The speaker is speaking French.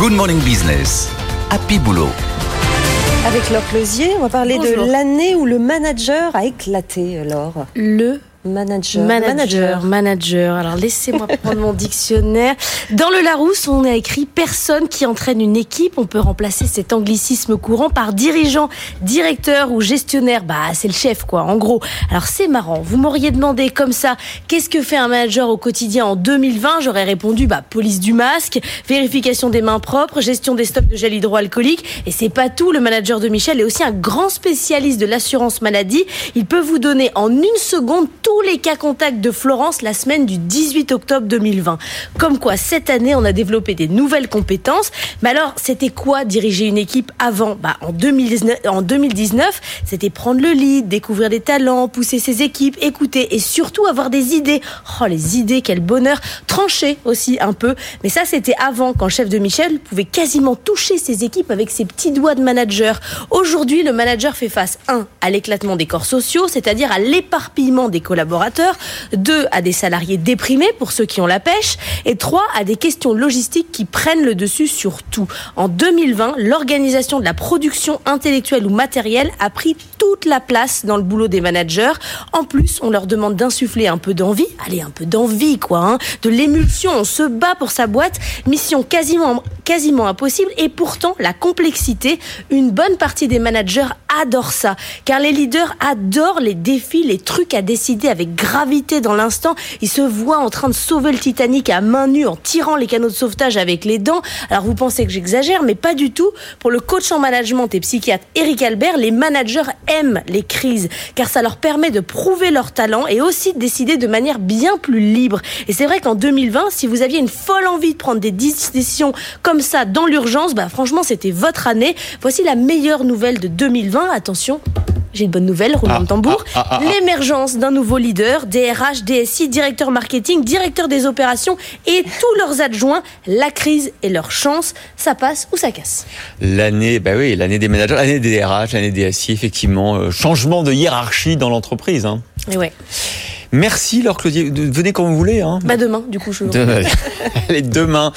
Good Morning Business. Happy Boulot. Avec Laure Closier, on va parler Bonjour. de l'année où le manager a éclaté, Laure. Le Manager. manager, manager. Alors laissez-moi prendre mon dictionnaire. Dans le Larousse, on a écrit personne qui entraîne une équipe. On peut remplacer cet anglicisme courant par dirigeant, directeur ou gestionnaire. Bah, c'est le chef, quoi, en gros. Alors c'est marrant. Vous m'auriez demandé comme ça, qu'est-ce que fait un manager au quotidien en 2020 J'aurais répondu, bah, police du masque, vérification des mains propres, gestion des stocks de gel hydroalcoolique. Et c'est pas tout. Le manager de Michel est aussi un grand spécialiste de l'assurance maladie. Il peut vous donner en une seconde tous les cas contacts de Florence la semaine du 18 octobre 2020. Comme quoi, cette année, on a développé des nouvelles compétences. Mais alors, c'était quoi diriger une équipe avant? Bah, en, 2019, en 2019, c'était prendre le lead, découvrir des talents, pousser ses équipes, écouter et surtout avoir des idées. Oh, les idées, quel bonheur. Trancher aussi un peu. Mais ça, c'était avant, quand chef de Michel pouvait quasiment toucher ses équipes avec ses petits doigts de manager. Aujourd'hui, le manager fait face, un, à l'éclatement des corps sociaux, c'est-à-dire à l'éparpillement des collaborateurs, deux, à des salariés déprimés pour ceux qui ont la pêche, et trois, à des questions logistiques qui prennent le dessus sur tout. En 2020, l'organisation de la production intellectuelle ou matérielle a pris la place dans le boulot des managers. En plus, on leur demande d'insuffler un peu d'envie, allez, un peu d'envie, quoi, hein, de l'émulsion, on se bat pour sa boîte, mission quasiment, quasiment impossible, et pourtant, la complexité, une bonne partie des managers adorent ça, car les leaders adorent les défis, les trucs à décider avec gravité dans l'instant. Ils se voient en train de sauver le Titanic à main nue en tirant les canaux de sauvetage avec les dents. Alors vous pensez que j'exagère, mais pas du tout. Pour le coach en management et psychiatre Eric Albert, les managers aiment les crises, car ça leur permet de prouver leur talent et aussi de décider de manière bien plus libre. Et c'est vrai qu'en 2020, si vous aviez une folle envie de prendre des décisions comme ça dans l'urgence, bah franchement c'était votre année. Voici la meilleure nouvelle de 2020. Attention. J'ai une bonne nouvelle, roulement Ah, de tambour. ah, ah, ah, ah. L'émergence d'un nouveau leader, DRH, DSI, directeur marketing, directeur des opérations et tous leurs adjoints. La crise et leur chance, ça passe ou ça casse? L'année, bah oui, l'année des managers, l'année des RH, l'année des SI, effectivement, euh, changement de hiérarchie dans l'entreprise. hein. Et ouais. Merci Laure Claudier, venez quand vous voulez. Hein. Bah demain, du coup, je. De- Allez, demain.